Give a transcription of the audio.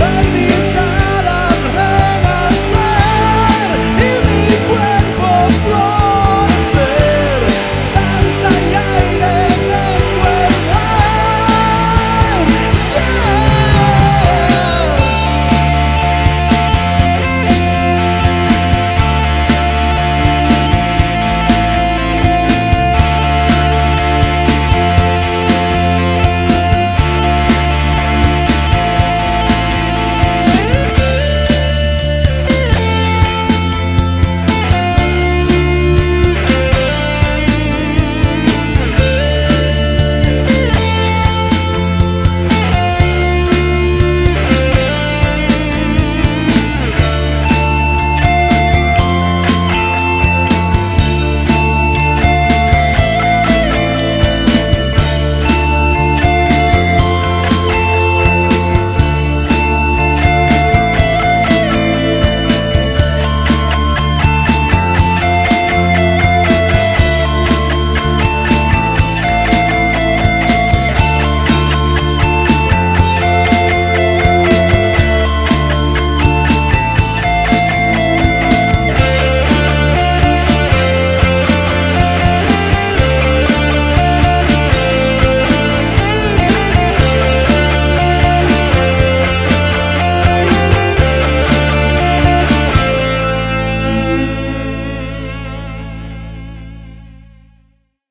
But